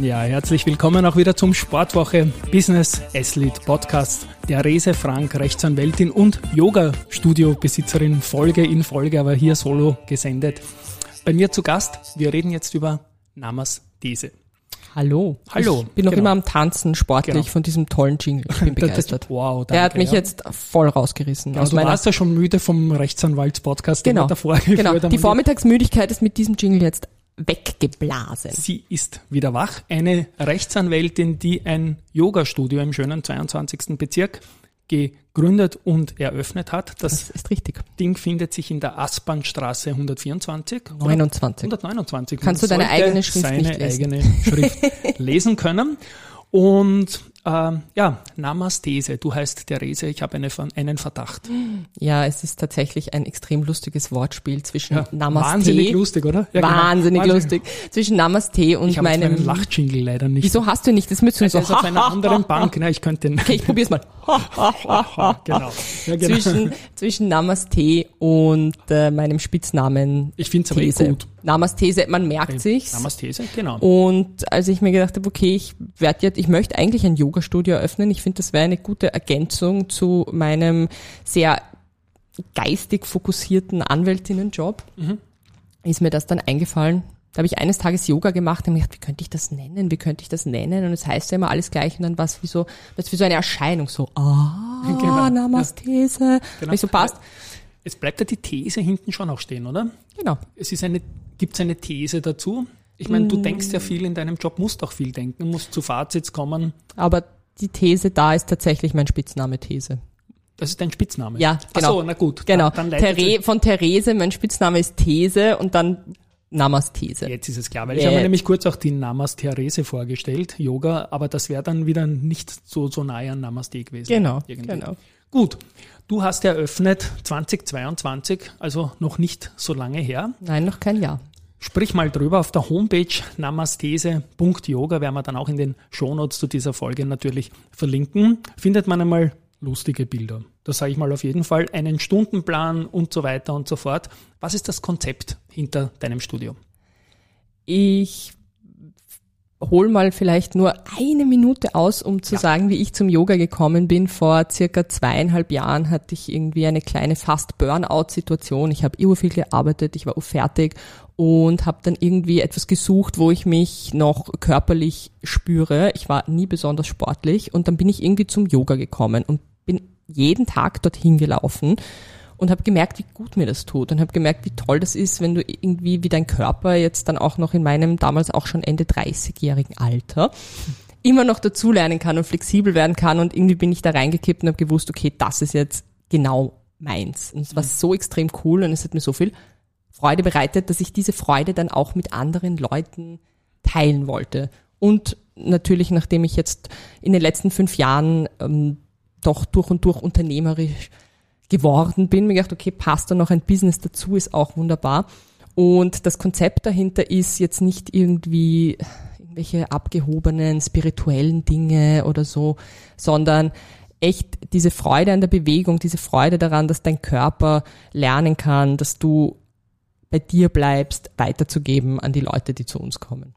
Ja, herzlich willkommen auch wieder zum Sportwoche Business Athlete Podcast. Der Rese Frank, Rechtsanwältin und Yoga-Studio-Besitzerin, Folge in Folge, aber hier solo gesendet. Bei mir zu Gast, wir reden jetzt über Namas-These. Hallo. Hallo. Ich bin noch genau. immer am Tanzen sportlich genau. von diesem tollen Jingle. Ich bin begeistert. wow, danke, Der hat mich ja. jetzt voll rausgerissen. Ja, du warst ja schon müde vom Rechtsanwalts-Podcast, genau. davor Genau. Die Vormittagsmüdigkeit ist mit diesem Jingle jetzt weggeblasen. Sie ist wieder wach. Eine Rechtsanwältin, die ein Yoga-Studio im schönen 22. Bezirk gegründet und eröffnet hat. Das, das, ist richtig. Ding findet sich in der Aspernstraße 124. 29. 129. Kannst du deine eigene Schrift seine eigene Schrift lesen können. Und ähm, ja, Namasthese. Du heißt Therese, ich habe eine, einen Verdacht. Ja, es ist tatsächlich ein extrem lustiges Wortspiel zwischen ja, Namaste. Wahnsinnig lustig, oder? Ja, genau. wahnsinnig genau. lustig. Zwischen Namaste und ich meinem... Ich Lachjingle leider nicht. Wieso hast du nicht? Das müssen wir so... Also auf einer anderen Bank. Na, ich könnte den... Okay, ich probier's mal. genau. Ja, genau. Zwischen, zwischen Namaste und äh, meinem Spitznamen Ich finde es aber eh gut. Namastese, man merkt okay. sich's. Namastese, genau. Und als ich mir gedacht habe, okay, ich werde jetzt, ich möchte eigentlich ein Yoga-Studio eröffnen. Ich finde, das wäre eine gute Ergänzung zu meinem sehr geistig fokussierten Anwältinnenjob. Mhm. Ist mir das dann eingefallen. Da habe ich eines Tages Yoga gemacht und mir gedacht, wie könnte ich das nennen? Wie könnte ich das nennen? Und es heißt ja immer alles gleich und dann war es wie so, das wie so eine Erscheinung, so, ah, genau. Namastese. Genau. Wie so passt. Es bleibt ja die These hinten schon auch stehen, oder? Genau. Es ist eine Gibt es eine These dazu? Ich meine, du mm. denkst ja viel in deinem Job, musst auch viel denken, musst zu Fazits kommen. Aber die These da ist tatsächlich mein Spitzname These. Das ist dein Spitzname? Ja, genau. Ach so, na gut. Genau. Dann, dann Ther von Therese, mein Spitzname ist These und dann Namasthese. Jetzt ist es klar, weil yeah. ich habe mir nämlich kurz auch die Namastherese vorgestellt, Yoga, aber das wäre dann wieder nicht so, so nahe an Namaste gewesen. Genau, irgendwie. genau. Gut, du hast eröffnet 2022, also noch nicht so lange her. Nein, noch kein Jahr. Sprich mal drüber auf der Homepage namastese.yoga, werden wir dann auch in den Shownotes zu dieser Folge natürlich verlinken, findet man einmal lustige Bilder. Das sage ich mal auf jeden Fall, einen Stundenplan und so weiter und so fort. Was ist das Konzept hinter deinem Studio? Ich hol mal vielleicht nur eine Minute aus, um zu ja. sagen, wie ich zum Yoga gekommen bin. Vor circa zweieinhalb Jahren hatte ich irgendwie eine kleine fast Burnout-Situation. Ich habe viel gearbeitet, ich war fertig und habe dann irgendwie etwas gesucht, wo ich mich noch körperlich spüre. Ich war nie besonders sportlich und dann bin ich irgendwie zum Yoga gekommen und bin jeden Tag dorthin gelaufen und habe gemerkt, wie gut mir das tut und habe gemerkt, wie toll das ist, wenn du irgendwie wie dein Körper jetzt dann auch noch in meinem damals auch schon Ende 30-jährigen Alter immer noch dazulernen kann und flexibel werden kann und irgendwie bin ich da reingekippt und habe gewusst, okay, das ist jetzt genau meins. Und es war mhm. so extrem cool und es hat mir so viel Freude bereitet, dass ich diese Freude dann auch mit anderen Leuten teilen wollte. Und natürlich, nachdem ich jetzt in den letzten fünf Jahren ähm, doch durch und durch unternehmerisch geworden bin, mir gedacht, okay, passt da noch ein Business dazu, ist auch wunderbar. Und das Konzept dahinter ist jetzt nicht irgendwie irgendwelche abgehobenen spirituellen Dinge oder so, sondern echt diese Freude an der Bewegung, diese Freude daran, dass dein Körper lernen kann, dass du bei dir bleibst, weiterzugeben an die Leute, die zu uns kommen.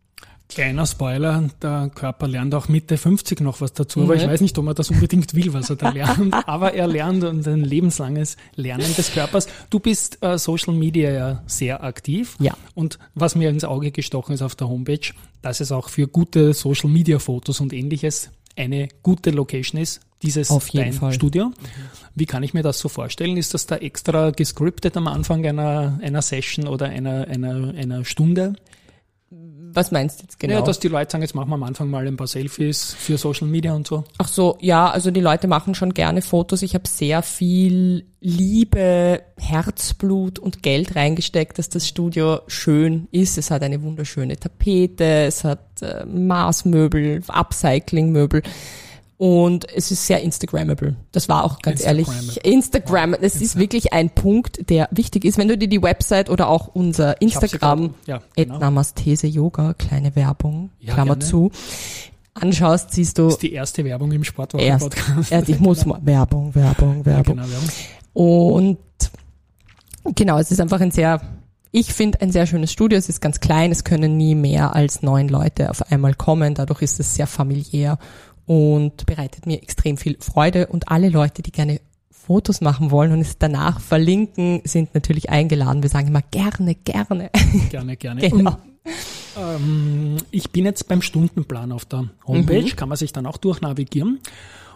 Kleiner Spoiler, der Körper lernt auch Mitte 50 noch was dazu, mhm. aber ich weiß nicht, ob man das unbedingt will, was er da lernt, aber er lernt und ein lebenslanges Lernen des Körpers. Du bist äh, Social Media ja sehr aktiv ja. und was mir ins Auge gestochen ist auf der Homepage, dass es auch für gute Social Media Fotos und ähnliches eine gute Location ist, dieses Auf jeden dein Fall. Studio. Wie kann ich mir das so vorstellen? Ist das da extra gescriptet am Anfang einer, einer Session oder einer, einer, einer Stunde? Was meinst du jetzt genau? Ja, dass die Leute sagen, jetzt machen wir am Anfang mal ein paar Selfies für Social Media und so. Ach so, ja, also die Leute machen schon gerne Fotos. Ich habe sehr viel Liebe, Herzblut und Geld reingesteckt, dass das Studio schön ist. Es hat eine wunderschöne Tapete, es hat äh, Maßmöbel, Upcyclingmöbel. Und es ist sehr Instagrammable. Das war auch ganz ehrlich Instagram. Es ist wirklich ein Punkt, der wichtig ist. Wenn du dir die Website oder auch unser Instagram, ja, genau. Namastese Yoga, kleine Werbung, ja, Klammer gerne. zu, anschaust, siehst du. Das ist die erste Werbung im Sportwochen-Podcast. Erst, ich muss mal, Werbung, Werbung, Werbung. Ja, genau, Werbung. Und genau, es ist einfach ein sehr, ich finde ein sehr schönes Studio. Es ist ganz klein, es können nie mehr als neun Leute auf einmal kommen. Dadurch ist es sehr familiär und bereitet mir extrem viel Freude. Und alle Leute, die gerne Fotos machen wollen und es danach verlinken, sind natürlich eingeladen. Wir sagen immer gerne, gerne. Gerne, gerne. genau. Ähm, ich bin jetzt beim Stundenplan auf der Homepage, mhm. kann man sich dann auch durchnavigieren.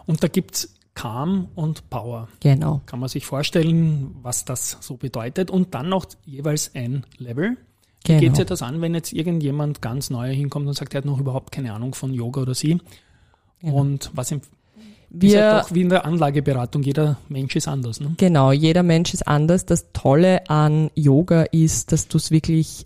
Und da gibt's Calm und Power. Genau. Kann man sich vorstellen, was das so bedeutet. Und dann noch jeweils ein Level. Wie genau. geht sich das an, wenn jetzt irgendjemand ganz neu hinkommt und sagt, er hat noch überhaupt keine Ahnung von Yoga oder sie? Genau. Und was im wir, ist ja doch wie in der Anlageberatung, jeder Mensch ist anders. Ne? Genau, jeder Mensch ist anders. Das Tolle an Yoga ist, dass du es wirklich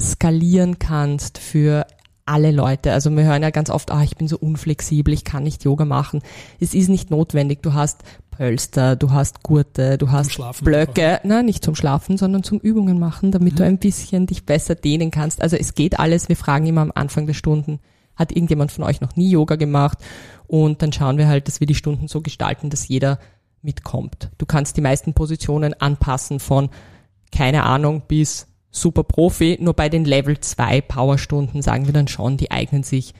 skalieren kannst für alle Leute. Also wir hören ja ganz oft, ah, ich bin so unflexibel, ich kann nicht Yoga machen. Es ist nicht notwendig. Du hast Pölster, du hast Gurte, du hast Blöcke, nein, nicht zum Schlafen, sondern zum Übungen machen, damit mhm. du ein bisschen dich besser dehnen kannst. Also es geht alles. Wir fragen immer am Anfang der Stunden, hat irgendjemand von euch noch nie Yoga gemacht? Und dann schauen wir halt, dass wir die Stunden so gestalten, dass jeder mitkommt. Du kannst die meisten Positionen anpassen von keine Ahnung bis super Profi. Nur bei den Level 2 Powerstunden sagen wir dann schon, die eignen sich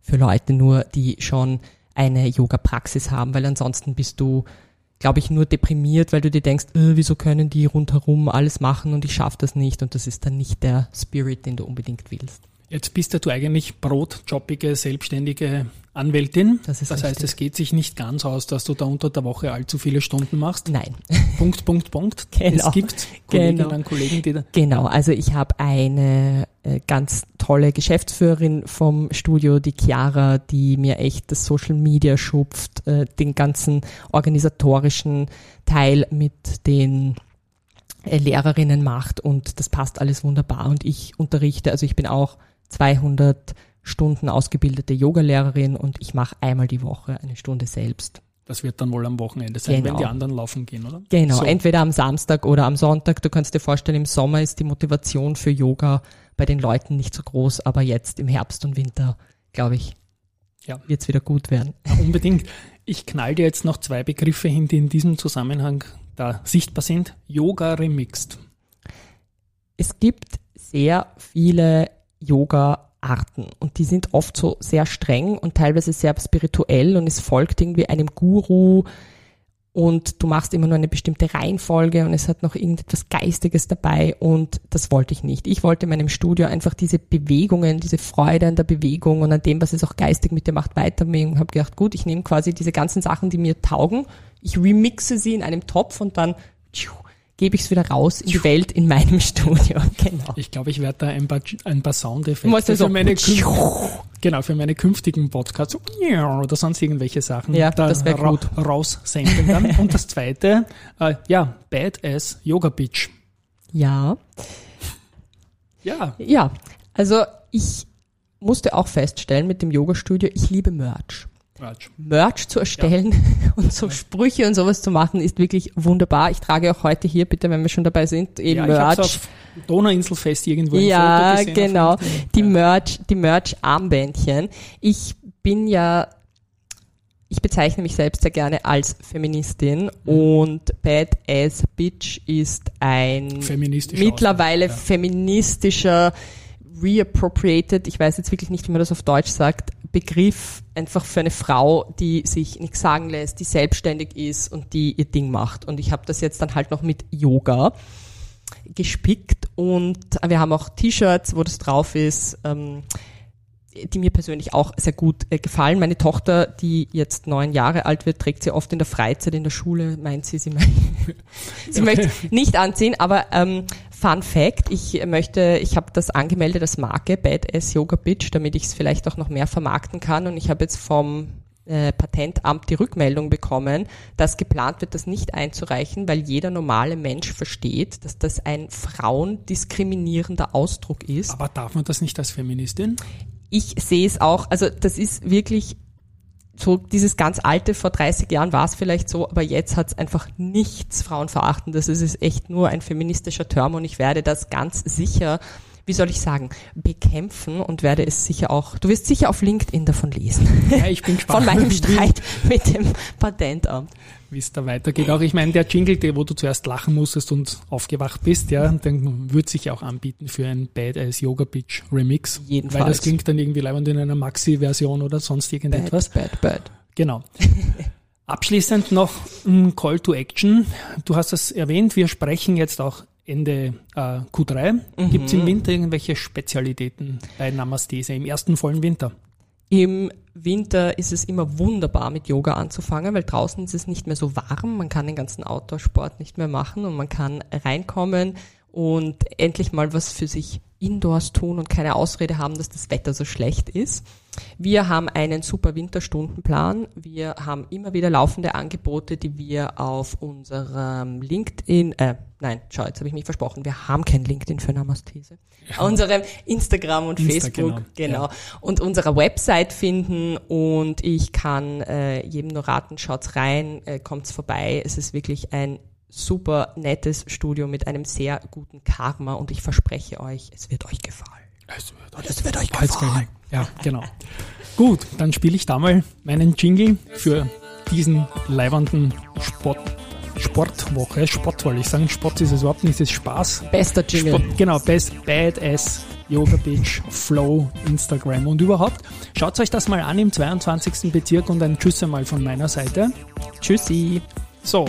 für Leute nur, die schon eine Yoga-Praxis haben, weil ansonsten bist du, glaube ich, nur deprimiert, weil du dir denkst, äh, wieso können die rundherum alles machen und ich schaffe das nicht und das ist dann nicht der Spirit, den du unbedingt willst. Jetzt bist ja du eigentlich brotjobbige, selbstständige Anwältin. Das, ist das heißt, es geht sich nicht ganz aus, dass du da unter der Woche allzu viele Stunden machst. Nein. Punkt, Punkt, Punkt. Genau. Es gibt Kolleginnen genau. und Kollegen, die da. Genau, also ich habe eine äh, ganz tolle Geschäftsführerin vom Studio, die Chiara, die mir echt das Social Media schupft, äh, den ganzen organisatorischen Teil mit den äh, Lehrerinnen macht und das passt alles wunderbar und ich unterrichte, also ich bin auch 200 Stunden ausgebildete Yogalehrerin und ich mache einmal die Woche eine Stunde selbst. Das wird dann wohl am Wochenende sein, genau. wenn die anderen laufen gehen, oder? Genau, so. entweder am Samstag oder am Sonntag. Du kannst dir vorstellen, im Sommer ist die Motivation für Yoga bei den Leuten nicht so groß, aber jetzt im Herbst und Winter, glaube ich, ja. wird es wieder gut werden. Ja, unbedingt. Ich knall dir jetzt noch zwei Begriffe hin, die in diesem Zusammenhang da sichtbar sind. Yoga Remixed. Es gibt sehr viele Yoga Arten. Und die sind oft so sehr streng und teilweise sehr spirituell und es folgt irgendwie einem Guru und du machst immer nur eine bestimmte Reihenfolge und es hat noch irgendetwas Geistiges dabei und das wollte ich nicht. Ich wollte in meinem Studio einfach diese Bewegungen, diese Freude an der Bewegung und an dem, was es auch geistig mit dir macht, weiternehmen und habe gedacht, gut, ich nehme quasi diese ganzen Sachen, die mir taugen, ich remixe sie in einem Topf und dann tschuh, gebe ich es wieder raus in die Welt in meinem Studio. Genau. Ich glaube, ich werde da ein paar, ein paar Soundeffekte für meine, genau, für meine künftigen Podcasts oder sonst irgendwelche Sachen ja, da das ra gut. raussenden dann. Und das zweite, äh, ja, Badass Yoga Bitch. Ja. Ja. Ja, also ich musste auch feststellen mit dem Yoga-Studio, ich liebe Merch. Merch. Merch zu erstellen ja. und so Sprüche und sowas zu machen, ist wirklich wunderbar. Ich trage auch heute hier, bitte, wenn wir schon dabei sind, eben ja, Merch. auf Donauinselfest irgendwo Ja, genau. Die. Merch, die Merch-Armbändchen. Ich bin ja ich bezeichne mich selbst sehr gerne als Feministin mhm. und Badass Bitch ist ein mittlerweile ja. feministischer reappropriated, ich weiß jetzt wirklich nicht, wie man das auf Deutsch sagt, Begriff einfach für eine Frau, die sich nichts sagen lässt, die selbstständig ist und die ihr Ding macht. Und ich habe das jetzt dann halt noch mit Yoga gespickt und wir haben auch T-Shirts, wo das drauf ist. Ähm, die mir persönlich auch sehr gut äh, gefallen. Meine Tochter, die jetzt neun Jahre alt wird, trägt sie oft in der Freizeit in der Schule, meint sie, sie, me sie möchte nicht anziehen, aber ähm, Fun Fact, ich möchte, ich habe das angemeldet als Marke Badass Yoga Bitch, damit ich es vielleicht auch noch mehr vermarkten kann und ich habe jetzt vom äh, Patentamt die Rückmeldung bekommen, dass geplant wird, das nicht einzureichen, weil jeder normale Mensch versteht, dass das ein frauendiskriminierender Ausdruck ist. Aber darf man das nicht als Feministin? ich sehe es auch, also das ist wirklich so dieses ganz alte, vor 30 Jahren war es vielleicht so, aber jetzt hat es einfach nichts Frauenverachtendes. Es ist echt nur ein feministischer Term und ich werde das ganz sicher, wie soll ich sagen, bekämpfen und werde es sicher auch, du wirst sicher auf LinkedIn davon lesen. Ja, ich bin gespannt. Von meinem Streit mit dem Patentamt. Wie es da weitergeht. Auch ich meine, der Jingle, der, wo du zuerst lachen musstest und aufgewacht bist, ja, dann wird sich auch anbieten für ein Badass Yoga Bitch Remix. Jedenfalls. Weil das klingt dann irgendwie leibend in einer Maxi-Version oder sonst irgendetwas. Bad, bad, bad. Genau. Abschließend noch ein Call to Action. Du hast es erwähnt, wir sprechen jetzt auch Ende äh, Q3. Mhm. Gibt es im Winter irgendwelche Spezialitäten bei Namastese im ersten vollen Winter? Im Winter ist es immer wunderbar mit Yoga anzufangen, weil draußen ist es nicht mehr so warm, man kann den ganzen Outdoor-Sport nicht mehr machen und man kann reinkommen und endlich mal was für sich indoors tun und keine Ausrede haben, dass das Wetter so schlecht ist. Wir haben einen super Winterstundenplan. Wir haben immer wieder laufende Angebote, die wir auf unserem LinkedIn, äh, nein, schau, jetzt habe ich mich versprochen, wir haben kein LinkedIn für Namastese. Ja. Unserem Instagram und Insta, Facebook, genau. genau, und unserer Website finden und ich kann äh, jedem nur raten, schaut's rein, äh, kommt's vorbei. Es ist wirklich ein super nettes Studio mit einem sehr guten Karma und ich verspreche euch, es wird euch gefallen. Es wird, es wird euch gefallen. Ja, genau. Gut, dann spiele ich da mal meinen Jingle für diesen leibernden Sport, Sportwoche. Sport wollte ich sagen. Sport ist es überhaupt nicht, es ist Spaß. Bester Jingle. Sport, genau, Best Badass Yoga Beach, Flow, Instagram und überhaupt. Schaut euch das mal an im 22. Bezirk und ein Tschüss einmal von meiner Seite. Tschüssi. So,